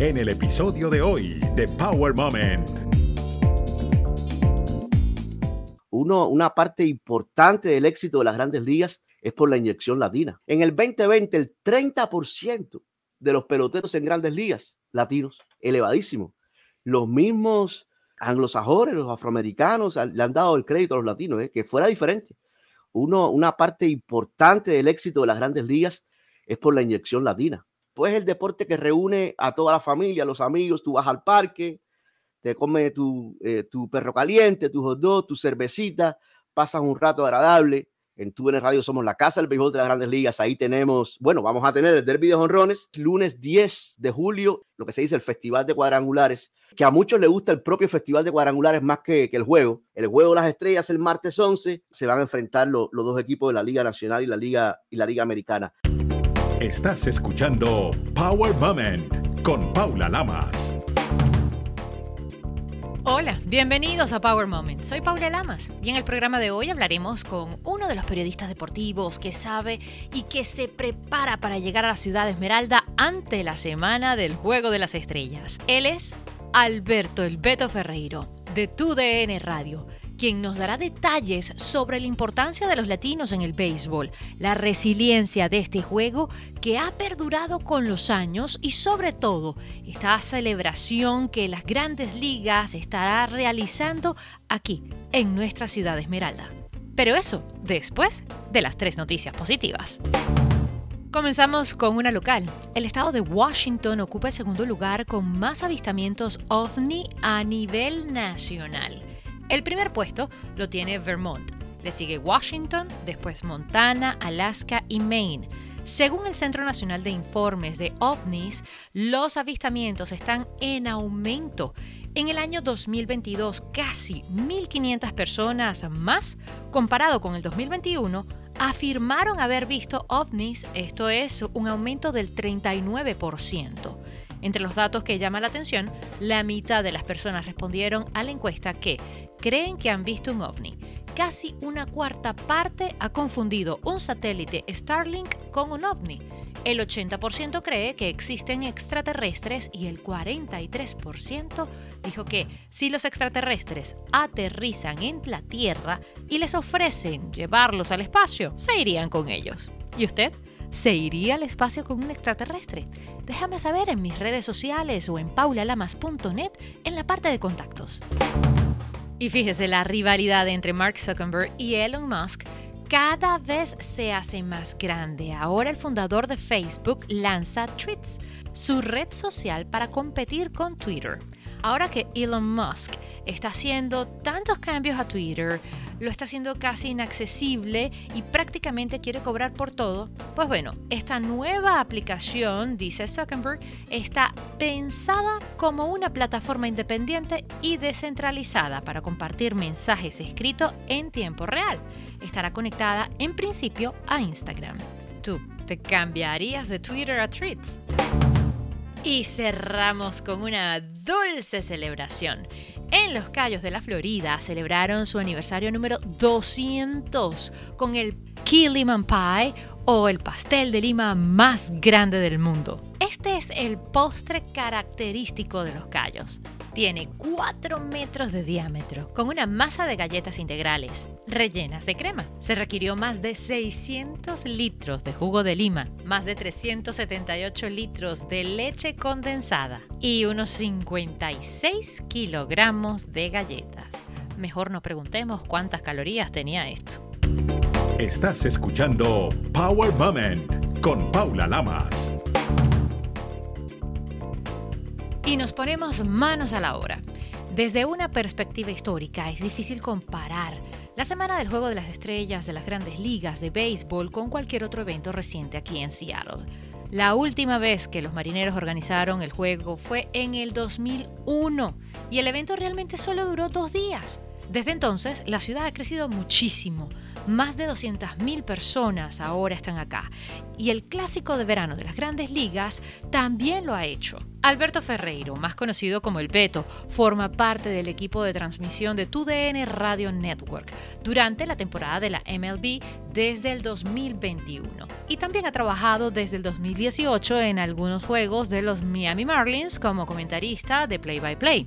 en el episodio de hoy de Power Moment. Uno, una parte importante del éxito de las grandes ligas es por la inyección latina. En el 2020, el 30% de los peloteros en grandes ligas latinos, elevadísimo. Los mismos anglosajones, los afroamericanos, le han dado el crédito a los latinos, ¿eh? que fuera diferente. Uno, una parte importante del éxito de las grandes ligas es por la inyección latina. Pues el deporte que reúne a toda la familia, los amigos, tú vas al parque, te comes tu, eh, tu perro caliente, tu hot dog, tu cervecita, pasas un rato agradable en TUN Radio somos la casa del béisbol de las grandes ligas. Ahí tenemos, bueno, vamos a tener el derby de honrones, lunes 10 de julio, lo que se dice el Festival de Cuadrangulares, que a muchos les gusta el propio Festival de Cuadrangulares más que, que el juego. El juego de las estrellas el martes 11, se van a enfrentar los dos equipos de la Liga Nacional y la Liga, y la Liga Americana. Estás escuchando Power Moment con Paula Lamas. Hola, bienvenidos a Power Moment. Soy Paula Lamas y en el programa de hoy hablaremos con uno de los periodistas deportivos que sabe y que se prepara para llegar a la ciudad de Esmeralda ante la semana del Juego de las Estrellas. Él es Alberto El Beto Ferreiro de TUDN Radio quien nos dará detalles sobre la importancia de los latinos en el béisbol, la resiliencia de este juego que ha perdurado con los años y sobre todo esta celebración que las grandes ligas estará realizando aquí en nuestra ciudad de Esmeralda. Pero eso después de las tres noticias positivas. Comenzamos con una local. El estado de Washington ocupa el segundo lugar con más avistamientos ovni a nivel nacional. El primer puesto lo tiene Vermont, le sigue Washington, después Montana, Alaska y Maine. Según el Centro Nacional de Informes de OVNIs, los avistamientos están en aumento. En el año 2022, casi 1.500 personas más, comparado con el 2021, afirmaron haber visto ovnis, esto es un aumento del 39%. Entre los datos que llama la atención, la mitad de las personas respondieron a la encuesta que creen que han visto un ovni. Casi una cuarta parte ha confundido un satélite Starlink con un ovni. El 80% cree que existen extraterrestres y el 43% dijo que si los extraterrestres aterrizan en la Tierra y les ofrecen llevarlos al espacio, se irían con ellos. ¿Y usted? ¿Se iría al espacio con un extraterrestre? Déjame saber en mis redes sociales o en paulalamas.net en la parte de contactos. Y fíjese, la rivalidad entre Mark Zuckerberg y Elon Musk cada vez se hace más grande. Ahora el fundador de Facebook lanza Tweets, su red social para competir con Twitter. Ahora que Elon Musk está haciendo tantos cambios a Twitter, lo está haciendo casi inaccesible y prácticamente quiere cobrar por todo, pues bueno, esta nueva aplicación, dice Zuckerberg, está pensada como una plataforma independiente y descentralizada para compartir mensajes escritos en tiempo real. Estará conectada en principio a Instagram. ¿Tú te cambiarías de Twitter a Tweets? Y cerramos con una dulce celebración. En Los Cayos de la Florida celebraron su aniversario número 200 con el Key Lemon Pie o el pastel de lima más grande del mundo. Este es el postre característico de los Cayos. Tiene 4 metros de diámetro, con una masa de galletas integrales, rellenas de crema. Se requirió más de 600 litros de jugo de lima, más de 378 litros de leche condensada y unos 56 kilogramos de galletas. Mejor no preguntemos cuántas calorías tenía esto. Estás escuchando Power Moment con Paula Lamas. Y nos ponemos manos a la obra. Desde una perspectiva histórica es difícil comparar la Semana del Juego de las Estrellas de las grandes ligas de béisbol con cualquier otro evento reciente aquí en Seattle. La última vez que los marineros organizaron el juego fue en el 2001 y el evento realmente solo duró dos días. Desde entonces, la ciudad ha crecido muchísimo más de 200.000 personas ahora están acá. Y el clásico de verano de las grandes ligas también lo ha hecho. Alberto Ferreiro, más conocido como El Beto, forma parte del equipo de transmisión de TUDN Radio Network durante la temporada de la MLB desde el 2021. Y también ha trabajado desde el 2018 en algunos juegos de los Miami Marlins como comentarista de Play by Play.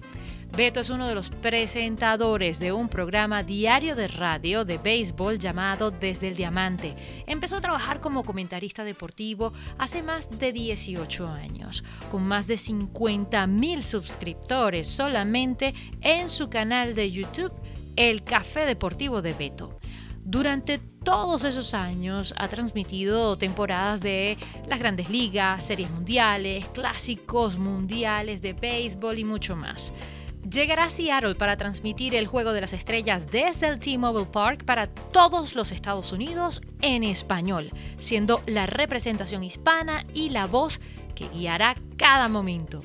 Beto es uno de los presentadores de un programa diario de radio de béisbol llamado Desde el Diamante. Empezó a trabajar como comentarista deportivo hace más de 18 años, con más de 50 mil suscriptores solamente en su canal de YouTube, El Café Deportivo de Beto. Durante todos esos años ha transmitido temporadas de las grandes ligas, series mundiales, clásicos mundiales de béisbol y mucho más llegará a Seattle para transmitir el Juego de las Estrellas desde el T-Mobile Park para todos los Estados Unidos en español, siendo la representación hispana y la voz que guiará cada momento.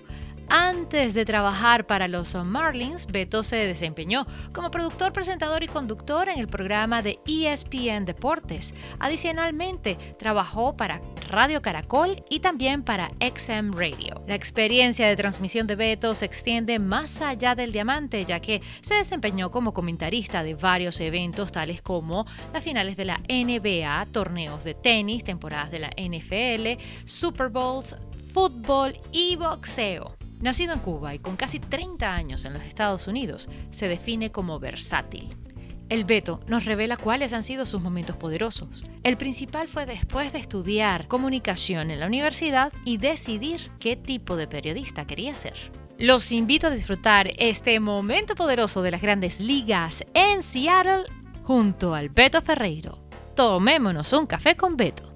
Antes de trabajar para los Marlins, Beto se desempeñó como productor, presentador y conductor en el programa de ESPN Deportes. Adicionalmente, trabajó para Radio Caracol y también para XM Radio. La experiencia de transmisión de Beto se extiende más allá del diamante, ya que se desempeñó como comentarista de varios eventos tales como las finales de la NBA, torneos de tenis, temporadas de la NFL, Super Bowls, fútbol y boxeo. Nacido en Cuba y con casi 30 años en los Estados Unidos, se define como versátil. El Beto nos revela cuáles han sido sus momentos poderosos. El principal fue después de estudiar comunicación en la universidad y decidir qué tipo de periodista quería ser. Los invito a disfrutar este momento poderoso de las grandes ligas en Seattle junto al Beto Ferreiro. Tomémonos un café con Beto.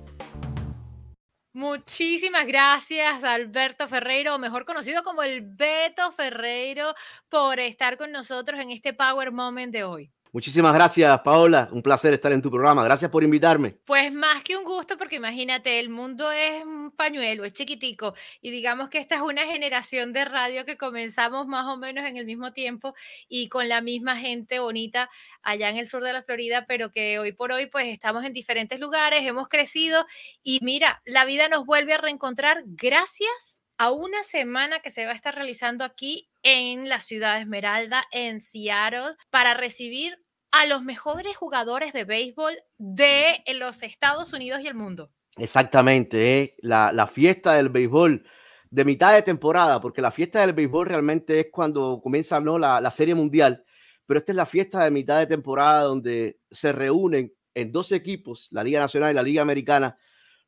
Muchísimas gracias, Alberto Ferreiro, mejor conocido como el Beto Ferreiro, por estar con nosotros en este Power Moment de hoy. Muchísimas gracias, Paola. Un placer estar en tu programa. Gracias por invitarme. Pues más que un gusto, porque imagínate, el mundo es un pañuelo, es chiquitico. Y digamos que esta es una generación de radio que comenzamos más o menos en el mismo tiempo y con la misma gente bonita allá en el sur de la Florida, pero que hoy por hoy pues estamos en diferentes lugares, hemos crecido y mira, la vida nos vuelve a reencontrar gracias a una semana que se va a estar realizando aquí en la ciudad de Esmeralda, en Seattle, para recibir a los mejores jugadores de béisbol de los Estados Unidos y el mundo. Exactamente, ¿eh? la, fiesta del béisbol de mitad de temporada, porque la fiesta del béisbol realmente es cuando comienza ¿no? la, la serie mundial, pero esta es la fiesta de mitad de temporada donde se reúnen en dos equipos, la Liga Nacional y la Liga Americana,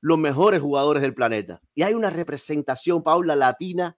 los mejores jugadores del planeta. Y hay una representación, Paula, latina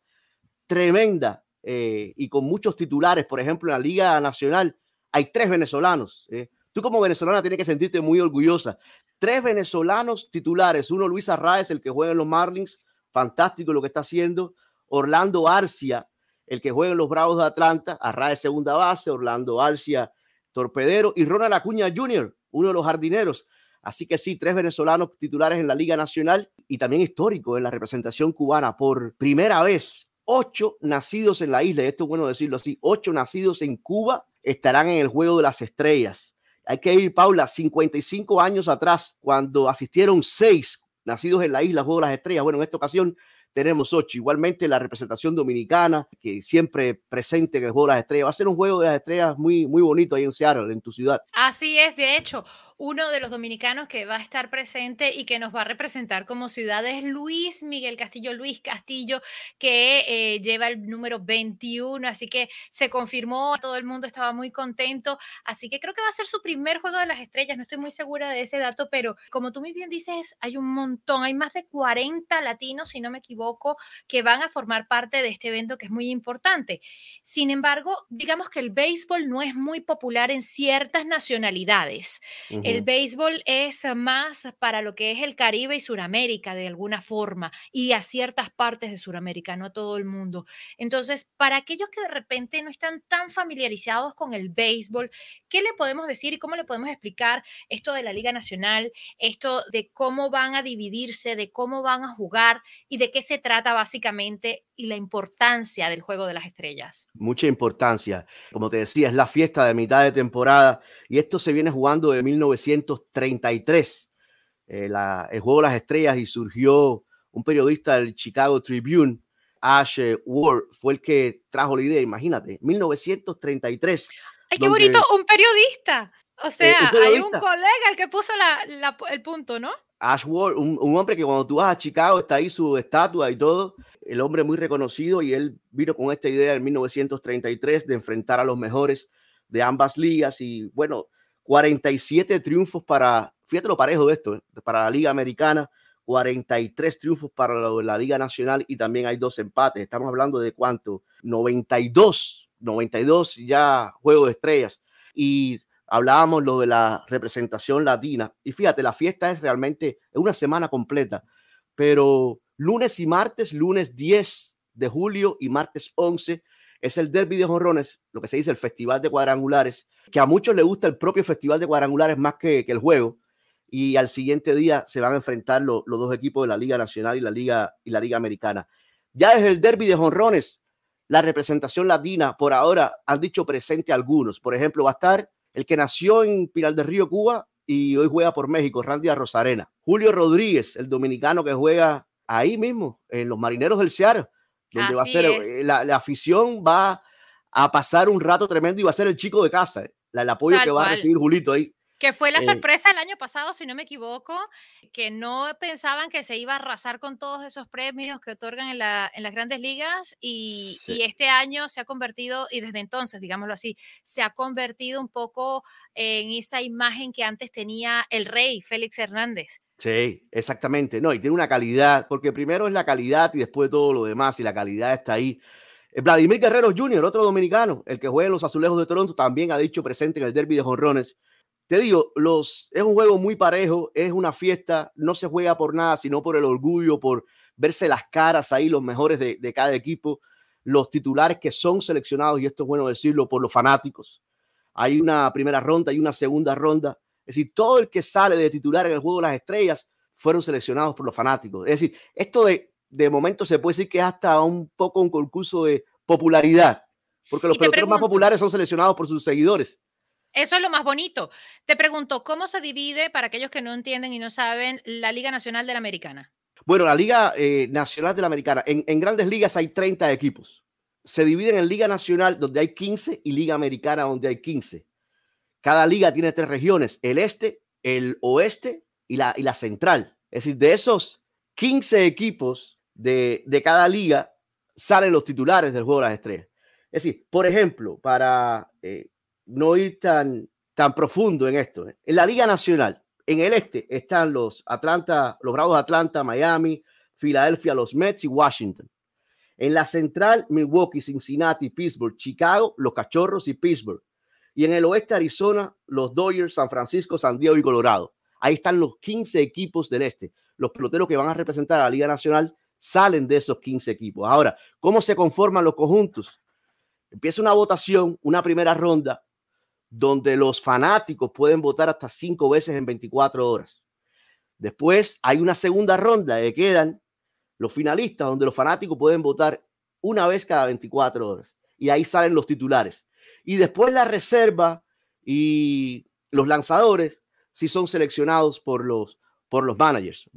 tremenda eh, y con muchos titulares. Por ejemplo, en la Liga Nacional hay tres venezolanos. Eh. Tú como venezolana tienes que sentirte muy orgullosa. Tres venezolanos titulares. Uno, Luis Arraez, el que juega en los Marlins. Fantástico lo que está haciendo. Orlando Arcia, el que juega en los Bravos de Atlanta. Arraez segunda base. Orlando Arcia torpedero. Y Ronald Acuña Jr., uno de los jardineros. Así que sí, tres venezolanos titulares en la Liga Nacional y también histórico en la representación cubana. Por primera vez, ocho nacidos en la isla, esto es bueno decirlo así, ocho nacidos en Cuba estarán en el Juego de las Estrellas. Hay que ir, Paula, 55 años atrás, cuando asistieron seis nacidos en la isla, Juego de las Estrellas. Bueno, en esta ocasión tenemos ocho. Igualmente la representación dominicana, que siempre presente en el Juego de las Estrellas. Va a ser un Juego de las Estrellas muy, muy bonito ahí en Seattle, en tu ciudad. Así es, de hecho, uno de los dominicanos que va a estar presente y que nos va a representar como ciudad es Luis Miguel Castillo, Luis Castillo, que eh, lleva el número 21, así que se confirmó, todo el mundo estaba muy contento, así que creo que va a ser su primer juego de las estrellas, no estoy muy segura de ese dato, pero como tú muy bien dices, hay un montón, hay más de 40 latinos, si no me equivoco, que van a formar parte de este evento que es muy importante. Sin embargo, digamos que el béisbol no es muy popular en ciertas nacionalidades. El béisbol es más para lo que es el Caribe y Suramérica de alguna forma y a ciertas partes de Suramérica, no a todo el mundo. Entonces, para aquellos que de repente no están tan familiarizados con el béisbol, ¿qué le podemos decir y cómo le podemos explicar esto de la Liga Nacional, esto de cómo van a dividirse, de cómo van a jugar y de qué se trata básicamente y la importancia del juego de las estrellas? Mucha importancia. Como te decía, es la fiesta de mitad de temporada y esto se viene jugando de 19 1933, eh, el juego de las estrellas, y surgió un periodista del Chicago Tribune, Ash Ward, fue el que trajo la idea, imagínate, 1933. ¡Ay, qué bonito! Un periodista. O eh, sea, hay un colega el que puso el punto, ¿no? Ashworth, un, un, hombre que cuando tú vas a Chicago está ahí su estatua y todo, el hombre muy reconocido y él vino con esta idea en 1933 de enfrentar a los mejores de ambas ligas y bueno, 47 triunfos para, fíjate lo parejo de esto, ¿eh? para la Liga Americana, 43 triunfos para la, la Liga Nacional y también hay dos empates. Estamos hablando de cuánto, 92, 92 ya juegos de estrellas. Y hablábamos lo de la representación latina. Y fíjate, la fiesta es realmente una semana completa, pero lunes y martes, lunes 10 de julio y martes 11 es el derby de jonrones, lo que se dice el festival de cuadrangulares, que a muchos les gusta el propio festival de cuadrangulares más que, el juego. Y al siguiente día se van a enfrentar los dos equipos de la Liga Nacional y la Liga, y la Liga Americana. Ya desde el derby de jonrones, la representación latina por ahora han dicho presente algunos. Por ejemplo, va a estar el que nació en Pilar del Río, Cuba, y hoy juega por México, Randy Rosarena. Julio Rodríguez, el dominicano que juega ahí mismo, en los Marineros del Seattle, donde va a ser, eh, la, afición va a pasar un rato tremendo y va a ser el chico de casa, eh, el apoyo que va a recibir Julito ahí. Que fue la eh, sorpresa el año pasado, si no me equivoco, que no pensaban que se iba a arrasar con todos esos premios que otorgan en, la, en las grandes ligas y, y, este año se ha convertido, y desde entonces, digámoslo así, se ha convertido un poco en esa imagen que antes tenía el rey Félix Hernández. Sí, exactamente. No, y tiene una calidad, porque primero es la calidad y después todo lo demás, y la calidad está ahí. Eh, Vladimir Guerrero Jr., otro dominicano, el que juega en los Azulejos de Toronto, también ha dicho presente en el derby de jonrones te digo, los, es un juego muy parejo, es una fiesta, no se juega por nada, sino por el orgullo, por verse las caras ahí, los mejores de, de cada equipo, los titulares que son seleccionados, y esto es bueno decirlo, por los fanáticos. Hay una primera ronda y una segunda ronda. Es decir, todo el que sale de titular en el juego de las estrellas fueron seleccionados por los fanáticos. Es decir, esto de, de momento se puede decir que es hasta un poco un concurso de popularidad, porque los peloteros más populares son seleccionados por sus seguidores. Eso es lo más bonito. Te pregunto, ¿cómo se divide, para aquellos que no entienden y no saben, la Liga Nacional de la Americana? Bueno, la Liga eh, Nacional de la Americana, en, grandes ligas hay 30 equipos. Se dividen en Liga Nacional, donde hay 15, y Liga Americana, donde hay 15. Cada liga tiene tres regiones, el este, el oeste y la, y la central. Es decir, de esos 15 equipos de, de cada liga, salen los titulares del juego de las estrellas. Es decir, por ejemplo, para eh, no ir tan, tan profundo en esto. ¿eh? En la Liga Nacional, en el este, están los Atlanta, los Bravos de Atlanta, Miami, Filadelfia, los Mets y Washington. En la central, Milwaukee, Cincinnati, Pittsburgh, Chicago, los Cachorros y Pittsburgh. Y en el oeste, Arizona, los Dodgers, San Francisco, San Diego y Colorado. Ahí están los 15 equipos del este. Los peloteros que van a representar a la Liga Nacional salen de esos 15 equipos. Ahora, ¿cómo se conforman los conjuntos? Empieza una votación, una primera ronda, donde los fanáticos pueden votar hasta cinco veces en 24 horas. Después hay una segunda ronda que quedan los finalistas, donde los fanáticos pueden votar una vez cada 24 horas. Y ahí salen los titulares. Y después la reserva y los lanzadores si son seleccionados por los, por los managers.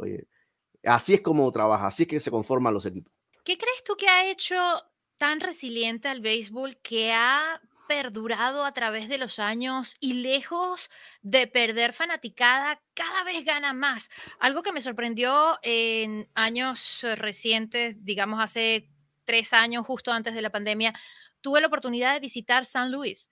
Así es como trabaja, así es que se conforman los equipos. ¿Qué crees tú que ha hecho tan resiliente al béisbol que ha perdurado a través de los años y lejos de perder fanaticada, cada vez gana más. Algo que me sorprendió en años recientes, digamos hace tres años, justo antes de la pandemia, tuve la oportunidad de visitar San Luis.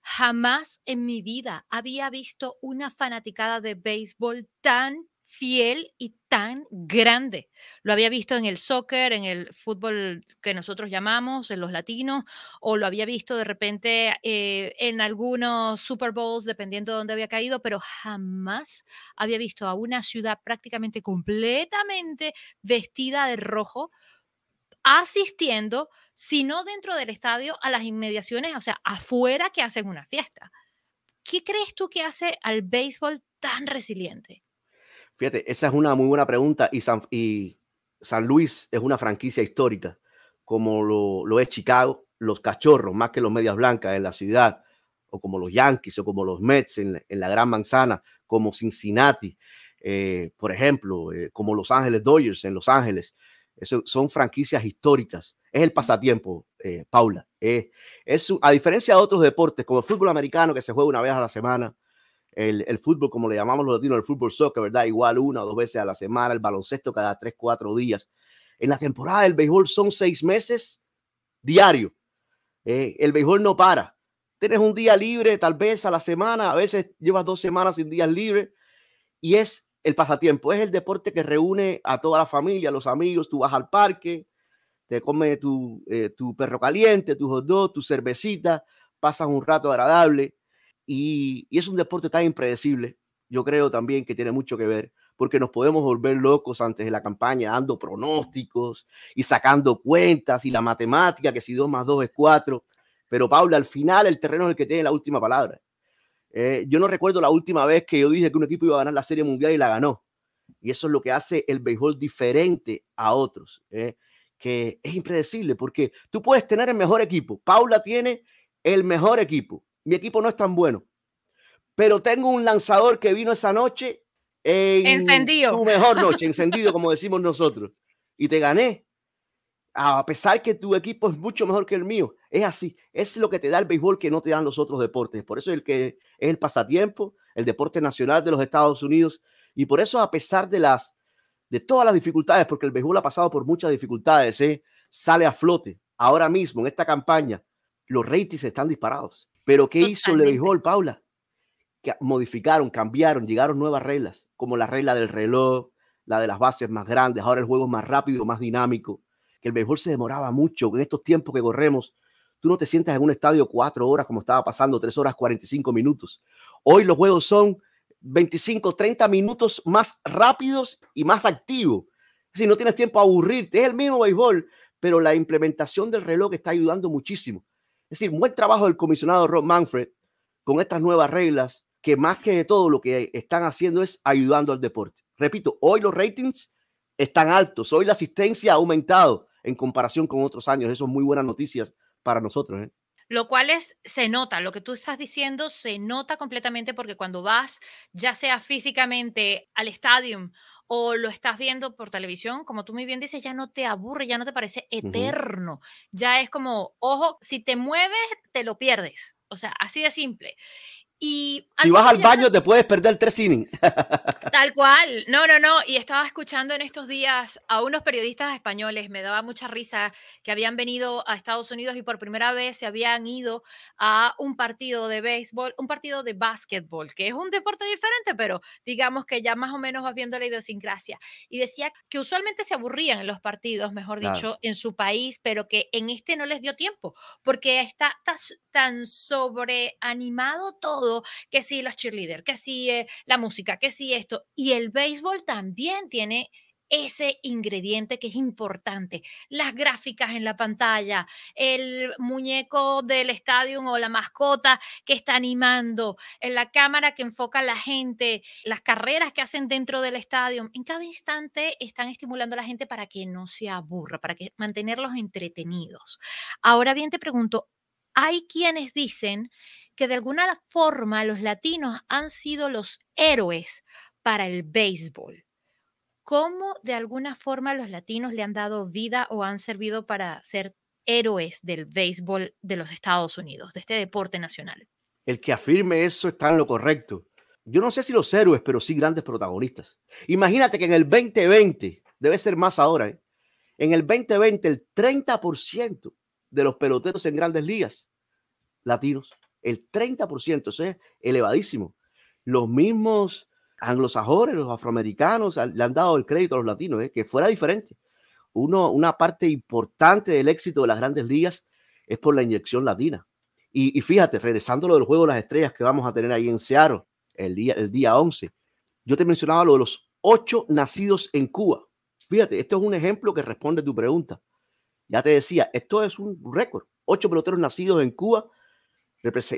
Jamás en mi vida había visto una fanaticada de béisbol tan fiel y tan grande. Lo había visto en el soccer, en el fútbol que nosotros llamamos, en los latinos, o lo había visto de repente eh, en algunos Super Bowls, dependiendo de dónde había caído, pero jamás había visto a una ciudad prácticamente completamente vestida de rojo asistiendo, sino dentro del estadio, a las inmediaciones, o sea, afuera que hacen una fiesta. ¿Qué crees tú que hace al béisbol tan resiliente? Fíjate, esa es una muy buena pregunta y San, Luis es una franquicia histórica, como lo, lo, es Chicago, los cachorros, más que los medias blancas en la ciudad, o como los Yankees o como los Mets en, la Gran Manzana, como Cincinnati, eh, por ejemplo, eh, como Los Ángeles Dodgers en Los Ángeles. Eso son franquicias históricas. Es el pasatiempo, eh, Paula. es, a diferencia de otros deportes, como el fútbol americano que se juega una vez a la semana, el, fútbol, como le llamamos los latinos, el fútbol soccer, ¿verdad? Igual una o dos veces a la semana, el baloncesto cada tres, cuatro días. En la temporada del béisbol son seis meses diario. el béisbol no para tienes un día libre tal vez a la semana, a veces llevas dos semanas sin días libres y es el pasatiempo, es el deporte que reúne a toda la familia, los amigos, tú vas al parque, te comes tu, eh, tu perro caliente, tu hot dog, tu cervecita, pasas un rato agradable y, es un deporte tan impredecible. Yo creo también que tiene mucho que ver porque nos podemos volver locos antes de la campaña dando pronósticos y sacando cuentas y la matemática, que si dos más dos es cuatro. Pero Paula, al final el terreno es el que tiene la última palabra. Eh, yo no recuerdo la última vez que yo dije que un equipo iba a ganar la Serie Mundial y la ganó. Y eso es lo que hace el béisbol diferente a otros, eh, que es impredecible porque tú puedes tener el mejor equipo. Paula tiene el mejor equipo. Mi equipo no es tan bueno, pero tengo un lanzador que vino esa noche en encendido. su mejor noche, encendido, como decimos nosotros. Y te gané a pesar que tu equipo es mucho mejor que el mío. Es así. Es lo que te da el béisbol que no te dan los otros deportes. Por eso es el que es el pasatiempo, el deporte nacional de los Estados Unidos. Y por eso, a pesar de las de todas las dificultades, porque el béisbol ha pasado por muchas dificultades, ¿eh? sale a flote. Ahora mismo, en esta campaña, los ratings están disparados. Pero ¿qué hizo el béisbol, Paula? Que modificaron, cambiaron, llegaron nuevas reglas, como la regla del reloj, la de las bases más grandes. Ahora el juego es más rápido, más dinámico que el béisbol se demoraba mucho. En estos tiempos que corremos, tú no te sientas en un estadio cuatro horas como estaba pasando, tres horas 45 minutos. Hoy los juegos son 25, 30 minutos más rápidos y más activos. Si no tienes tiempo a aburrirte, es el mismo béisbol, pero la implementación del reloj está ayudando muchísimo. Es decir, buen trabajo del comisionado Rob Manfred con estas nuevas reglas, que más que todo lo que están haciendo es ayudando al deporte. Repito, hoy los ratings están altos, hoy la asistencia ha aumentado, en comparación con otros años. Eso es muy buenas noticias para nosotros. ¿eh? Lo cual es, se nota, lo que tú estás diciendo se nota completamente porque cuando vas, ya sea físicamente al estadio o lo estás viendo por televisión, como tú muy bien dices, ya no te aburre, ya no te parece eterno. Ya es como, ojo, si te mueves, te lo pierdes. O sea, así de simple. Y si vas al baño, te puedes perder tres innings. Tal cual. No, no, no. Y estaba escuchando en estos días a unos periodistas españoles. Me daba mucha risa que habían venido a Estados Unidos y por primera vez se habían ido a un partido de béisbol, un partido de básquetbol, que es un deporte diferente, pero digamos que ya más o menos vas viendo la idiosincrasia. Y decía que usualmente se aburrían en los partidos, mejor dicho, en su país, pero que en este no les dio tiempo, porque está tan sobreanimado todo que si los cheerleaders, que si eh, la música, que si esto. Y el béisbol también tiene ese ingrediente que es importante. Las gráficas en la pantalla, el muñeco del estadio o la mascota que está animando, en la cámara que enfoca a la gente, las carreras que hacen dentro del estadio. En cada instante están estimulando a la gente para que no se aburra, para que mantenerlos entretenidos. Ahora bien, te pregunto, hay quienes dicen que de alguna forma los latinos han sido los héroes para el béisbol. ¿Cómo de alguna forma los latinos le han dado vida o han servido para ser héroes del béisbol de los Estados Unidos, de este deporte nacional? El que afirme eso está en lo correcto. Yo no sé si los héroes, pero sí grandes protagonistas. Imagínate que en el 2020, debe ser más ahora, ¿eh? en el 2020 el 30% de los peloteros en grandes ligas latinos el 30%, eso es elevadísimo. Los mismos anglosajones, los afroamericanos, le han dado el crédito a los latinos, ¿eh? que fuera diferente. Uno, una parte importante del éxito de las grandes ligas es por la inyección latina. Y, fíjate, regresando a lo del juego de las estrellas que vamos a tener ahí en Seattle el día, el día 11, yo te mencionaba lo de los ocho nacidos en Cuba. Fíjate, esto es un ejemplo que responde a tu pregunta. Ya te decía, esto es un récord. Ocho peloteros nacidos en Cuba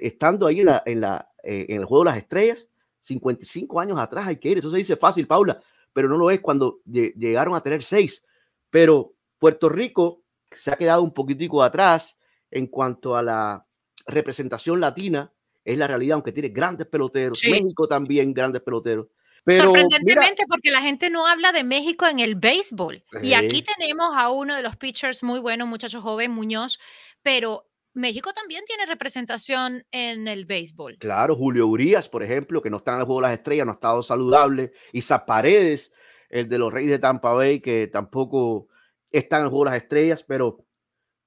estando ahí en, la, en, la, eh, en el juego de las estrellas, 55 años atrás hay que ir. Eso se dice fácil, Paula, pero no lo es cuando llegaron a tener seis. Pero Puerto Rico se ha quedado un poquitico atrás en cuanto a la representación latina es la realidad, aunque tiene grandes peloteros. México también, grandes peloteros. Sorprendentemente, porque la gente no habla de México en el béisbol. Y aquí tenemos a uno de los pitchers muy buenos, muchacho joven, Muñoz, pero México también tiene representación en el béisbol. Claro, Julio Urias, por ejemplo, que no está en el juego de las estrellas, no ha estado saludable. Isa Paredes, el de los Reyes de Tampa Bay, que tampoco está en el juego de las estrellas, pero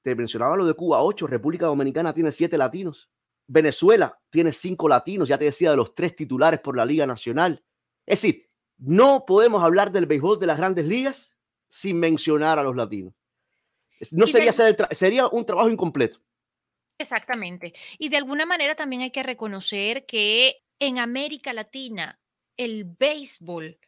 te mencionaba lo de Cuba, 8, República Dominicana tiene 7 latinos. Venezuela tiene 5 latinos, ya te decía, de los tres titulares por la Liga Nacional. Es decir, no podemos hablar del béisbol de las grandes ligas sin mencionar a los latinos. No sería, sería un trabajo incompleto. Exactamente. Y de alguna manera también hay que reconocer que en América Latina el béisbol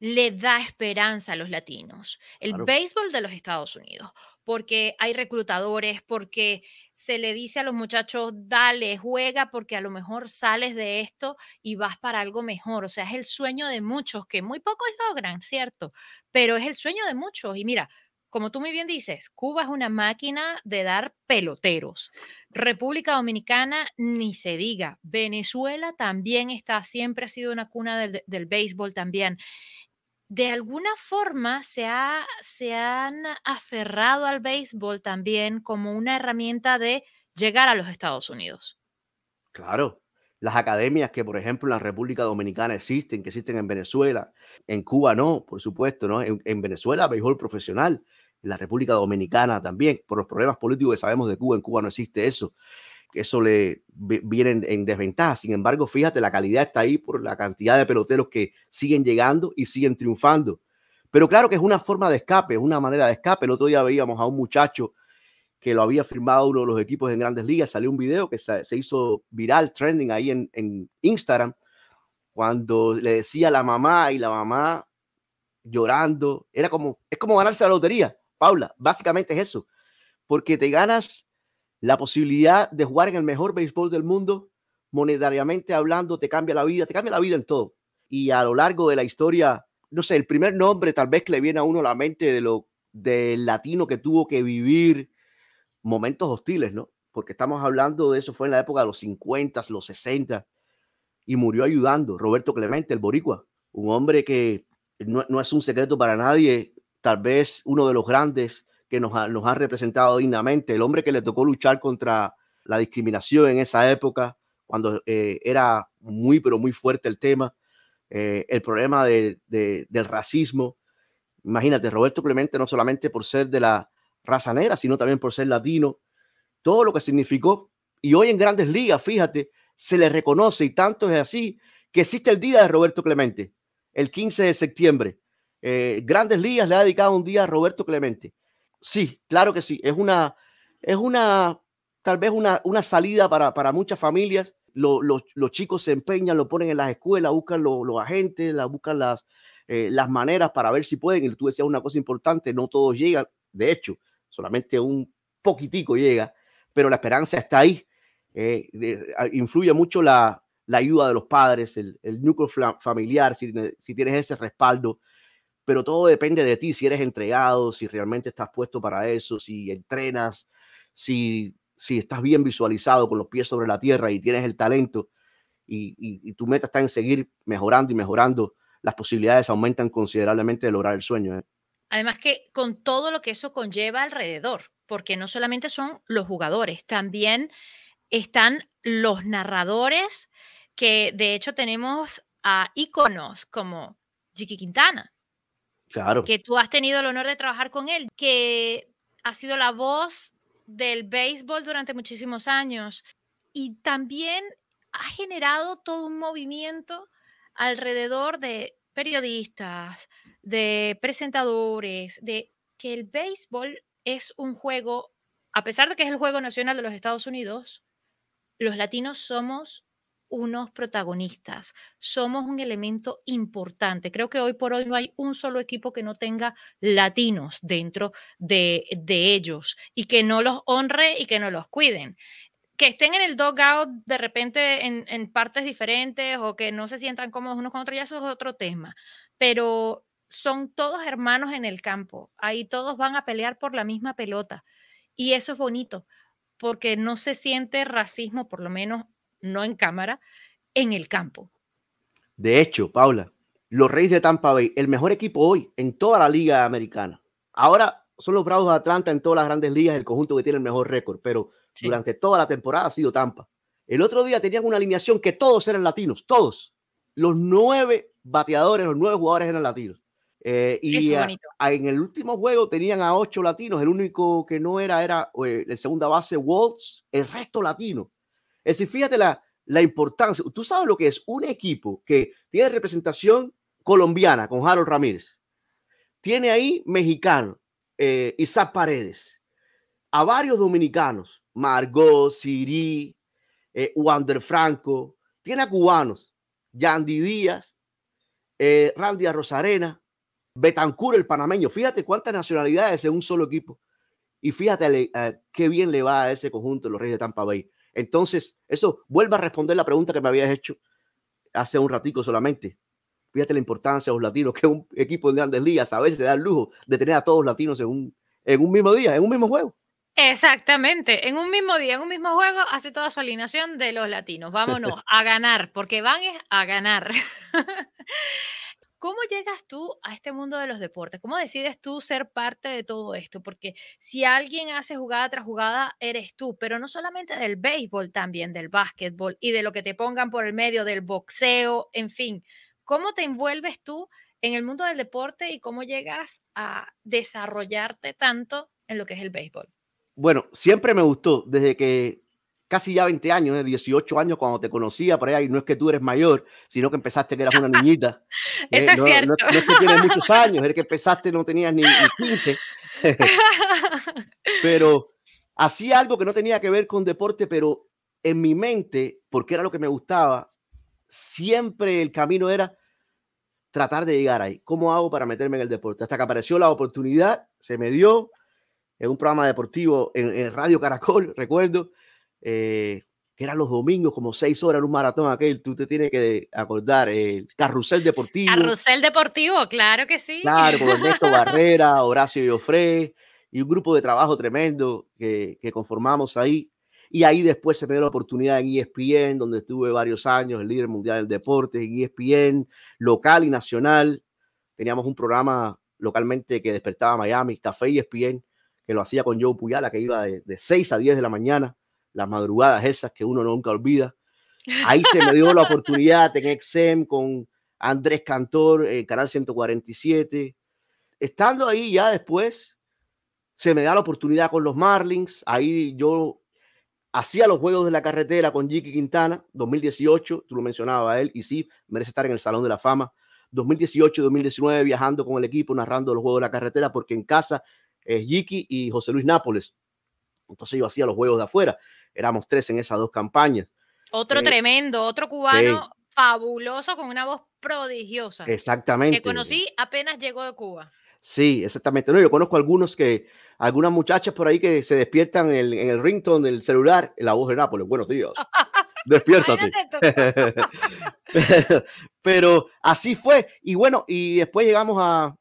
le da esperanza a los latinos. El béisbol de los Estados Unidos, porque hay reclutadores, porque se le dice a los muchachos, dale, juega, porque a lo mejor sales de esto y vas para algo mejor. O sea, es el sueño de muchos, que muy pocos logran, ¿cierto? Pero es el sueño de muchos. Y mira, como tú muy bien dices, Cuba es una máquina de dar peloteros. República Dominicana, ni se diga. Venezuela también está, siempre ha sido una cuna del, del béisbol también de alguna forma se, ha, se han aferrado al béisbol también como una herramienta de llegar a los Estados Unidos. Claro, las academias que, por ejemplo, en la República Dominicana existen, que existen en Venezuela, en Cuba no, por supuesto, ¿no? En, en, Venezuela, béisbol profesional, en la República Dominicana también, por los problemas políticos que sabemos de Cuba, en Cuba no existe eso eso le viene en, desventaja. Sin embargo, fíjate, la calidad está ahí por la cantidad de peloteros que siguen llegando y siguen triunfando. Pero claro que es una forma de escape, es una manera de escape. El otro día veíamos a un muchacho que lo había firmado uno de los equipos en grandes ligas. Salió un video que se, hizo viral, trending ahí en, en Instagram, cuando le decía a la mamá y la mamá llorando. Era como, es como ganarse la lotería, Paula. Básicamente es eso, porque te ganas la posibilidad de jugar en el mejor béisbol del mundo, monetariamente hablando, te cambia la vida, te cambia la vida en todo. Y a lo largo de la historia, no sé, el primer nombre tal vez que le viene a uno a la mente de lo del latino que tuvo que vivir momentos hostiles, ¿no? Porque estamos hablando de eso, fue en la época de los 50, los 60, y murió ayudando. Roberto Clemente, el boricua, un hombre que no, no es un secreto para nadie, tal vez uno de los grandes que nos ha, representado dignamente, el hombre que le tocó luchar contra la discriminación en esa época, cuando eh, era muy, pero muy fuerte el tema, eh, el problema de, del racismo. Imagínate, Roberto Clemente, no solamente por ser de la raza negra, sino también por ser latino, todo lo que significó. Y hoy en grandes ligas, fíjate, se le reconoce y tanto es así que existe el día de Roberto Clemente, el 15 de septiembre. Eh, grandes ligas le ha dedicado un día a Roberto Clemente. Sí, claro que sí. Es una, es una, tal vez una, una salida para, para muchas familias. los chicos se empeñan, lo ponen en las escuelas, buscan los agentes, la, buscan las, eh, las maneras para ver si pueden. Y tú decías una cosa importante, no todos llegan. De hecho, solamente un poquitico llega, pero la esperanza está ahí. Eh, influye mucho la, la, ayuda de los padres, el, el núcleo familiar, si, si, tienes ese respaldo pero todo depende de ti, si eres entregado, si realmente estás puesto para eso, si entrenas, si, si estás bien visualizado con los pies sobre la tierra y tienes el talento y, tu meta está en seguir mejorando y mejorando, las posibilidades aumentan considerablemente de lograr el sueño. ¿eh? Además que con todo lo que eso conlleva alrededor, porque no solamente son los jugadores, también están los narradores, que de hecho tenemos a íconos como Jiki Quintana, que tú has tenido el honor de trabajar con él, que ha sido la voz del béisbol durante muchísimos años y también ha generado todo un movimiento alrededor de periodistas, de presentadores, de que el béisbol es un juego, a pesar de que es el juego nacional de los Estados Unidos, los latinos somos unos protagonistas, somos un elemento importante. Creo que hoy por hoy no hay un solo equipo que no tenga latinos dentro de, ellos y que no los honre y que no los cuiden. Que estén en el dugout de repente en, en partes diferentes o que no se sientan cómodos unos con otros, ya eso es otro tema. Pero son todos hermanos en el campo. Ahí todos van a pelear por la misma pelota. Y eso es bonito, porque no se siente racismo, por lo menos no en cámara, en el campo. De hecho, Paula, los Reyes de Tampa Bay, el mejor equipo hoy en toda la liga americana. Ahora son los Bravos de Atlanta en todas las grandes ligas, el conjunto que tiene el mejor récord, pero durante toda la temporada ha sido Tampa. El otro día tenían una alineación que todos eran latinos, todos. Los nueve bateadores, los nueve jugadores eran latinos. Eh, y en el último juego tenían a ocho latinos. El único que no era era eh, el segunda base Waltz, el resto latino. Es decir, fíjate la, la importancia. Tú sabes lo que es un equipo que tiene representación colombiana con Harold Ramírez. Tiene ahí mexicano, eh, Isaac Paredes, a varios dominicanos, Margot, Siri, eh, Wander Franco, tiene a cubanos, Yandy Díaz, eh, Randy Rosarena, Betancur, el panameño. Fíjate cuántas nacionalidades en un solo equipo. Y fíjate eh, qué bien le va a ese conjunto los Reyes de Tampa Bay. Entonces, eso vuelve a responder la pregunta que me habías hecho hace un ratico solamente. Fíjate la importancia de los latinos, que un equipo de grandes ligas a veces se da el lujo de tener a todos los latinos en un, en un mismo día, en un mismo juego. Exactamente, en un mismo día, en un mismo juego, hace toda su alineación de los latinos. Vámonos a ganar, porque van a ganar. ¿Cómo llegas tú a este mundo de los deportes? ¿Cómo decides tú ser parte de todo esto? Porque si alguien hace jugada tras jugada, eres tú, pero no solamente del béisbol, también del básquetbol y de lo que te pongan por el medio del boxeo, en fin. ¿Cómo te envuelves tú en el mundo del deporte y cómo llegas a desarrollarte tanto en lo que es el béisbol? Bueno, siempre me gustó, desde que casi ya 20 años, de 18 años cuando te conocía por ahí, no es que tú eres mayor, sino que empezaste que eras una niñita. Eso es no, cierto. No, es que tienes muchos años, es que empezaste no tenías ni, ni 15. pero hacía algo que no tenía que ver con deporte, pero en mi mente, porque era lo que me gustaba, siempre el camino era tratar de llegar ahí. ¿Cómo hago para meterme en el deporte? Hasta que apareció la oportunidad, se me dio, en un programa deportivo en, Radio Caracol, recuerdo, eh, que eran los domingos, como seis horas en un maratón aquel, tú te tienes que acordar, el Carrusel Deportivo. Carrusel Deportivo, claro que sí. Claro, con Ernesto Barrera, Horacio Joffre y un grupo de trabajo tremendo que, que conformamos ahí. Y ahí después se me dio la oportunidad en ESPN, donde estuve varios años, el líder mundial del deporte, en ESPN, local y nacional. Teníamos un programa localmente que despertaba Miami, Café ESPN, que lo hacía con Joe Puyala, que iba de, de 6 a 10 de la mañana, las madrugadas esas que uno nunca olvida. Ahí se me dio la oportunidad en XM con Andrés Cantor, eh, Canal 147. Estando ahí ya después, se me da la oportunidad con los Marlins. Ahí yo hacía los juegos de la carretera con Jiki Quintana, 2018, tú lo mencionabas a él, y sí, merece estar en el Salón de la Fama. 2018-2019 viajando con el equipo, narrando los juegos de la carretera, porque en casa es Jiki y José Luis Nápoles. Entonces yo hacía los juegos de afuera. Éramos tres en esas dos campañas. Otro eh, tremendo, otro cubano sí. fabuloso con una voz prodigiosa. Exactamente. Que conocí apenas llegó de Cuba. Sí, exactamente. No, yo conozco algunos que, algunas muchachas por ahí que se despiertan en el, en el ringtone del celular, en la voz de Nápoles. Buenos días. Despiértate. pero así fue. Y bueno, y después llegamos a,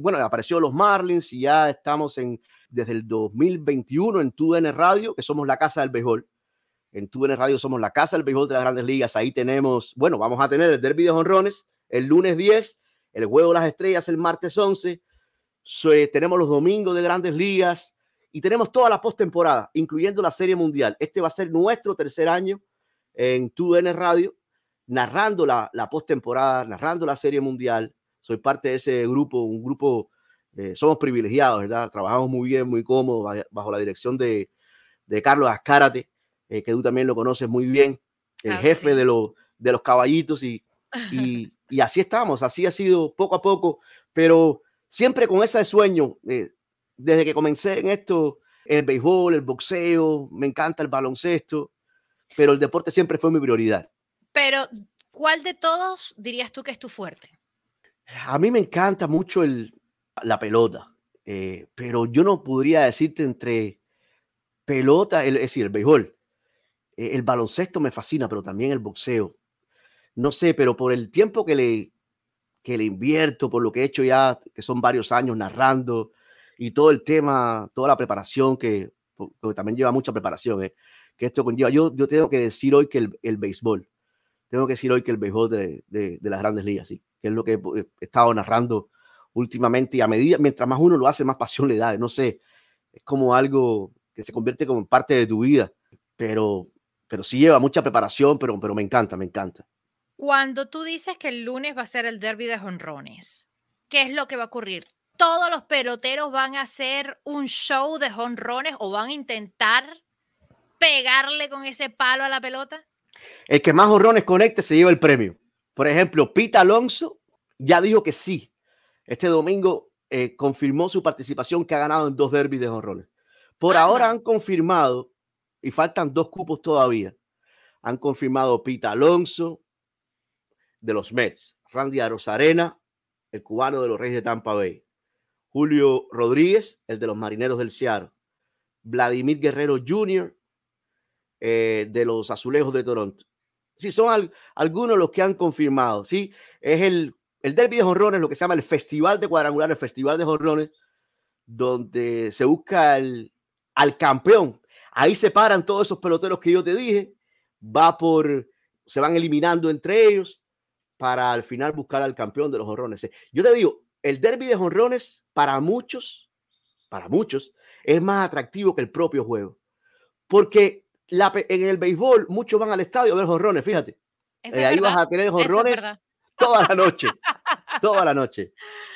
bueno, apareció los Marlins y ya estamos en desde el 2021 en TUDN Radio, que somos la casa del béisbol. En TUDN Radio somos la casa del béisbol de las grandes ligas. Ahí tenemos, bueno, vamos a tener el derby de honrones el lunes 10, el juego de las estrellas el martes 11. So, eh, tenemos los domingos de grandes ligas y tenemos toda la postemporada, incluyendo la Serie Mundial. Este va a ser nuestro tercer año en TUDN Radio, narrando la, la postemporada, narrando la Serie Mundial, soy parte de ese grupo, un grupo, eh, somos privilegiados, ¿verdad? Trabajamos muy bien, muy cómodo, bajo la dirección de, de Carlos Ascárate, eh, que tú también lo conoces muy bien, el jefe sí. de, lo, de los caballitos, y, y, y, así estamos, así ha sido poco a poco, pero siempre con ese sueño, eh, desde que comencé en esto, el béisbol, el boxeo, me encanta el baloncesto, pero el deporte siempre fue mi prioridad. Pero, ¿cuál de todos dirías tú que es tu fuerte? A mí me encanta mucho el, la pelota, eh, pero yo no podría decirte entre pelota, el, es decir, el béisbol, eh, el baloncesto me fascina, pero también el boxeo. No sé, pero por el tiempo que le, que le invierto, por lo que he hecho ya, que son varios años narrando y todo el tema, toda la preparación que, que también lleva mucha preparación, eh, que esto conlleva. Yo, yo tengo que decir hoy que el, el béisbol, tengo que decir hoy que el béisbol de, de, de las grandes ligas, sí, que es lo que he estado narrando últimamente y a medida, mientras más uno lo hace, más pasión le da. No sé, es como algo que se convierte como en parte de tu vida, pero, pero sí lleva mucha preparación, pero, pero me encanta, me encanta. Cuando tú dices que el lunes va a ser el derby de jonrones, ¿qué es lo que va a ocurrir? ¿Todos los peloteros van a hacer un show de jonrones o van a intentar pegarle con ese palo a la pelota? El que más jonrones conecte se lleva el premio. Por ejemplo, Pita Alonso ya dijo que sí. Este domingo eh, confirmó su participación que ha ganado en dos derbis de jonrones. Por ahora han confirmado, y faltan dos cupos todavía, han confirmado Pita Alonso de los Mets, Randy Arozarena, el cubano de los Reyes de Tampa Bay, Julio Rodríguez, el de los Marineros del Seattle, Vladimir Guerrero Jr., eh, de los Azulejos de Toronto. Sí, son algunos los que han confirmado, ¿sí? Es el, el derby de jonrones, lo que se llama el Festival de Cuadrangular, el Festival de Jonrones, donde se busca el, al campeón. Ahí se paran todos esos peloteros que yo te dije, va por, se van eliminando entre ellos para al final buscar al campeón de los jonrones. Yo te digo, el derby de jonrones para muchos, para muchos, es más atractivo que el propio juego. Porque la, en el béisbol muchos van al estadio a ver jonrones, fíjate. Eh, ahí vas a tener jonrones toda la noche. toda la noche.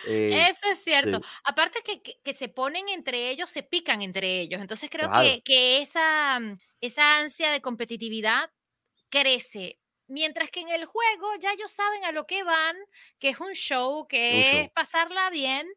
Eh, Eso es cierto. Aparte que, que, se ponen entre ellos, se pican entre ellos. Entonces creo que, que, esa, mm, esa ansia de competitividad crece. Mientras que en el juego ya ellos saben a lo que van, que es un show, que es pasarla bien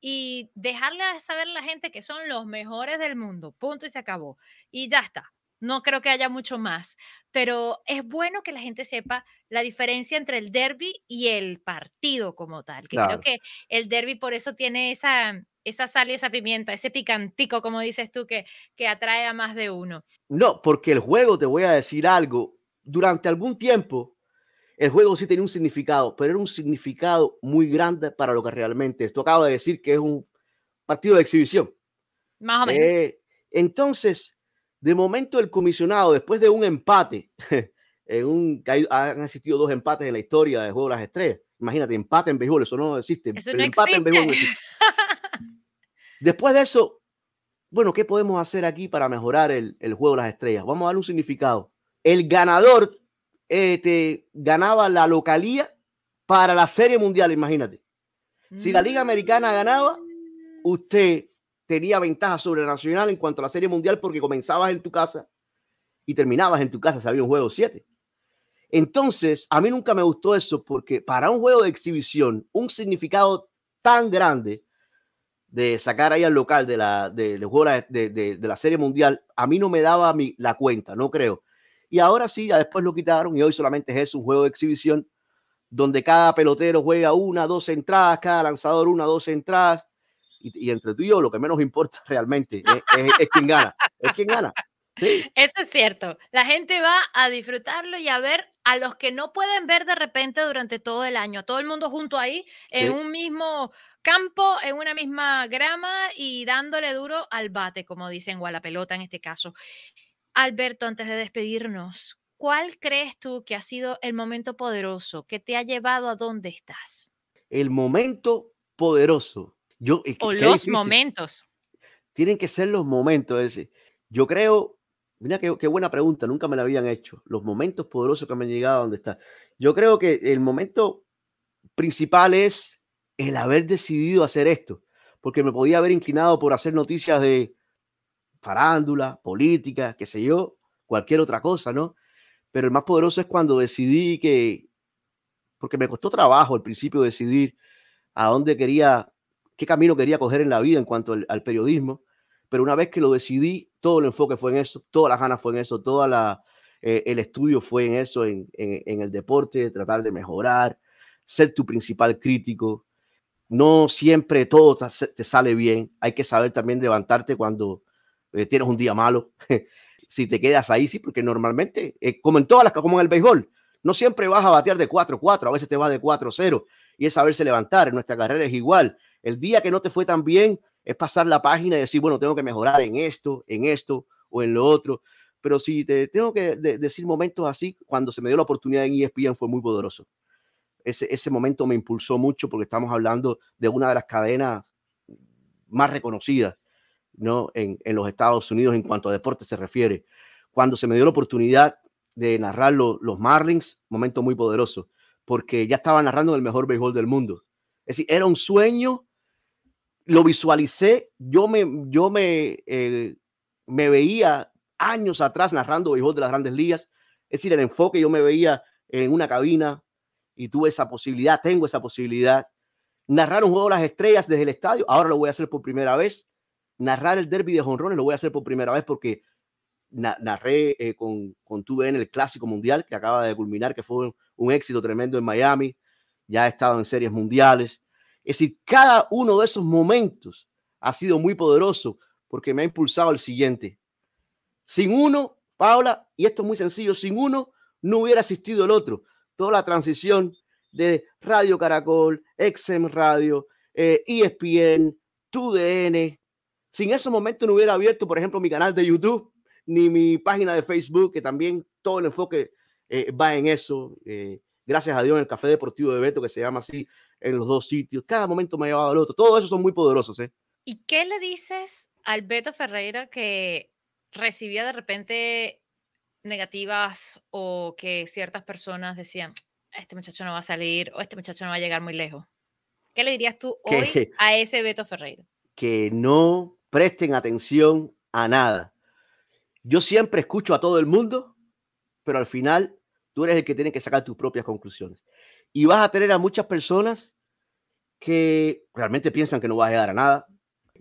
y dejarle saber a la gente que son los mejores del mundo. Punto y se acabó. Y ya está. No creo que haya mucho más, pero es bueno que la gente sepa la diferencia entre el derby y el partido como tal. Que creo que el derby por eso tiene esa, esa sal y esa pimienta, ese picantico, como dices tú, que, que atrae a más de uno. No, porque el juego, te voy a decir algo, durante algún tiempo, el juego sí tenía un significado, pero era un significado muy grande para lo que realmente es. Tú acabas de decir que es un partido de exhibición. Más o menos. Eh, entonces, de momento, el comisionado, después de un empate, en un, han existido dos empates en la historia del juego de las estrellas. Imagínate, empate en béisbol, eso no existe. Eso no empate existe. en béisbol Después de eso, bueno, ¿qué podemos hacer aquí para mejorar el, el, juego de las estrellas? Vamos a darle un significado. El ganador este, ganaba la localía para la Serie Mundial, imagínate. Si la Liga Americana ganaba, usted tenía ventaja sobre Nacional en cuanto a la Serie Mundial porque comenzabas en tu casa y terminabas en tu casa si había un juego 7. Entonces, a mí nunca me gustó eso porque para un juego de exhibición, un significado tan grande de sacar ahí al local de la, de, de, de, de la Serie Mundial, a mí no me daba mi, la cuenta, no creo. Y ahora sí, ya después lo quitaron y hoy solamente es un juego de exhibición donde cada pelotero juega una, dos entradas, cada lanzador una, dos entradas y, entre tú y yo lo que menos importa realmente es, quién gana, es quién gana. Eso es cierto. La gente va a disfrutarlo y a ver a los que no pueden ver de repente durante todo el año, a todo el mundo junto ahí en un mismo campo, en una misma grama y dándole duro al bate, como dicen, o a la pelota en este caso. Alberto, antes de despedirnos, ¿cuál crees tú que ha sido el momento poderoso que te ha llevado a donde estás? El momento poderoso yo, o los momentos. Tienen que ser los momentos. yo creo, mira qué, qué, buena pregunta, nunca me la habían hecho. Los momentos poderosos que me han llegado a donde está. Yo creo que el momento principal es el haber decidido hacer esto, porque me podía haber inclinado por hacer noticias de farándula, política, qué sé yo, cualquier otra cosa, ¿no? Pero el más poderoso es cuando decidí que, porque me costó trabajo al principio decidir a dónde quería qué camino quería coger en la vida en cuanto al, periodismo, pero una vez que lo decidí, todo el enfoque fue en eso, todas las ganas fue en eso, todo eh, el estudio fue en eso, en, el deporte, tratar de mejorar, ser tu principal crítico. No siempre todo te, sale bien, hay que saber también levantarte cuando eh, tienes un día malo. si te quedas ahí, sí, porque normalmente, eh, como en todas las, como en el béisbol, no siempre vas a batear de 4-4, a veces te vas de 4-0 y es saberse levantar. En nuestra carrera es igual. El día que no te fue tan bien es pasar la página y decir, bueno, tengo que mejorar en esto, en esto o en lo otro. pero si te tengo que decir momentos así, cuando se me dio la oportunidad en ESPN fue muy poderoso. Ese, ese momento me impulsó mucho porque estamos hablando de una de las cadenas más reconocidas ¿no? en, en los Estados Unidos en cuanto a deporte se refiere. Cuando se me dio la oportunidad de narrar los Marlins, momento muy poderoso, porque ya estaba narrando el mejor béisbol del mundo. Es decir, era un sueño, lo visualicé, yo me, yo me, eh, me veía años atrás narrando béisbol de las grandes ligas, es decir, el enfoque, yo me veía en una cabina y tuve esa posibilidad, tengo esa posibilidad. Narrar un juego de las estrellas desde el estadio, ahora lo voy a hacer por primera vez. Narrar el derby de jonrones lo voy a hacer por primera vez porque narré eh, con, con en el Clásico Mundial que acaba de culminar, que fue un, éxito tremendo en Miami. Ya ha estado en series mundiales. Es decir, cada uno de esos momentos ha sido muy poderoso porque me ha impulsado el siguiente. Sin uno, Paula, y esto es muy sencillo, sin uno no hubiera existido el otro. Toda la transición de Radio Caracol, XM Radio, eh, ESPN, TUDN. Sin esos momentos no hubiera abierto, por ejemplo, mi canal de YouTube ni mi página de Facebook, que también todo el enfoque eh, va en eso. Eh, gracias a Dios, en el Café Deportivo de Beto, que se llama así, en los dos sitios. Cada momento me ha llevado al otro. Todo eso son muy poderosos. ¿eh? ¿Y qué le dices al Beto Ferreira que recibía de repente negativas o que ciertas personas decían, este muchacho no va a salir o este muchacho no va a llegar muy lejos? ¿Qué le dirías tú hoy a ese Beto Ferreira? Que no presten atención a nada yo siempre escucho a todo el mundo, pero al final tú eres el que tiene que sacar tus propias conclusiones. Y vas a tener a muchas personas que realmente piensan que no vas a llegar a nada.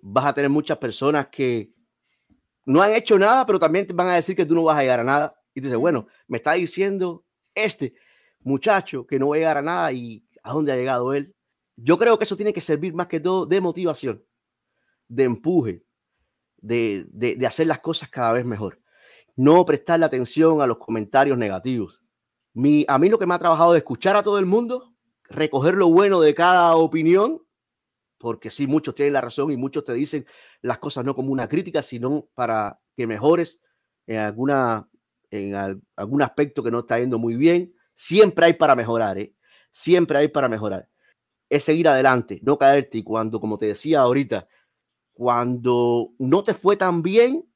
Vas a tener muchas personas que no han hecho nada, pero también te van a decir que tú no vas a llegar a nada. Y tú dices, bueno, me está diciendo este muchacho que no va a llegar a nada y a dónde ha llegado él. Yo creo que eso tiene que servir más que todo de motivación, de empuje, de, hacer las cosas cada vez mejor. No prestarle atención a los comentarios negativos. Mi, a mí lo que me ha trabajado de escuchar a todo el mundo, recoger lo bueno de cada opinión, porque sí, muchos tienen la razón y muchos te dicen las cosas no como una crítica, sino para que mejores en, alguna, en algún aspecto que no está yendo muy bien. Siempre hay para mejorar, ¿eh? Siempre hay para mejorar. Es seguir adelante, no caerte. Y cuando, como te decía ahorita, cuando no te fue tan bien,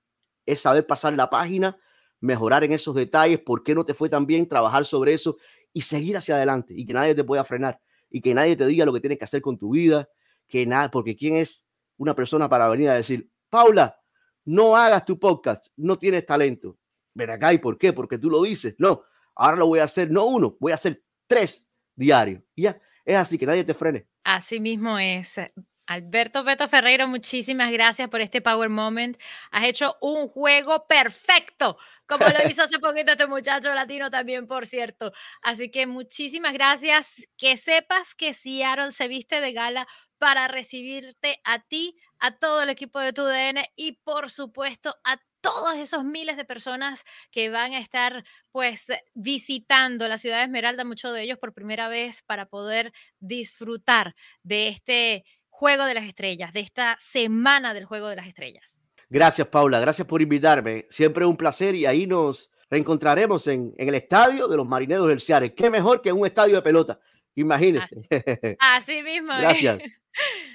es saber pasar la página, mejorar en esos detalles, por qué no te fue tan bien, trabajar sobre eso y seguir hacia adelante y que nadie te pueda frenar y que nadie te diga lo que tienes que hacer con tu vida, que nada, porque quién es una persona para venir a decir, Paula, no hagas tu podcast, no tienes talento. Ven acá, ¿y por qué? Porque tú lo dices. No, ahora lo voy a hacer, no uno, voy a hacer tres diarios. Y ya, es así, que nadie te frene. Así mismo es. Alberto Beto Ferreiro, muchísimas gracias por este Power Moment. Has hecho un juego perfecto, como lo hizo hace poquito este muchacho latino también, por cierto. Así que muchísimas gracias. Que sepas que Seattle se viste de gala para recibirte a ti, a todo el equipo de tu DN y por supuesto a todos esos miles de personas que van a estar pues visitando la ciudad de Esmeralda, muchos de ellos por primera vez para poder disfrutar de este Juego de las Estrellas, de esta semana del Juego de las Estrellas. Gracias, Paula. Gracias por invitarme. Siempre un placer y ahí nos reencontraremos en, el estadio de los Marineros del Ciare. Qué mejor que un estadio de pelota. Imagínense. Así, mismo. Gracias.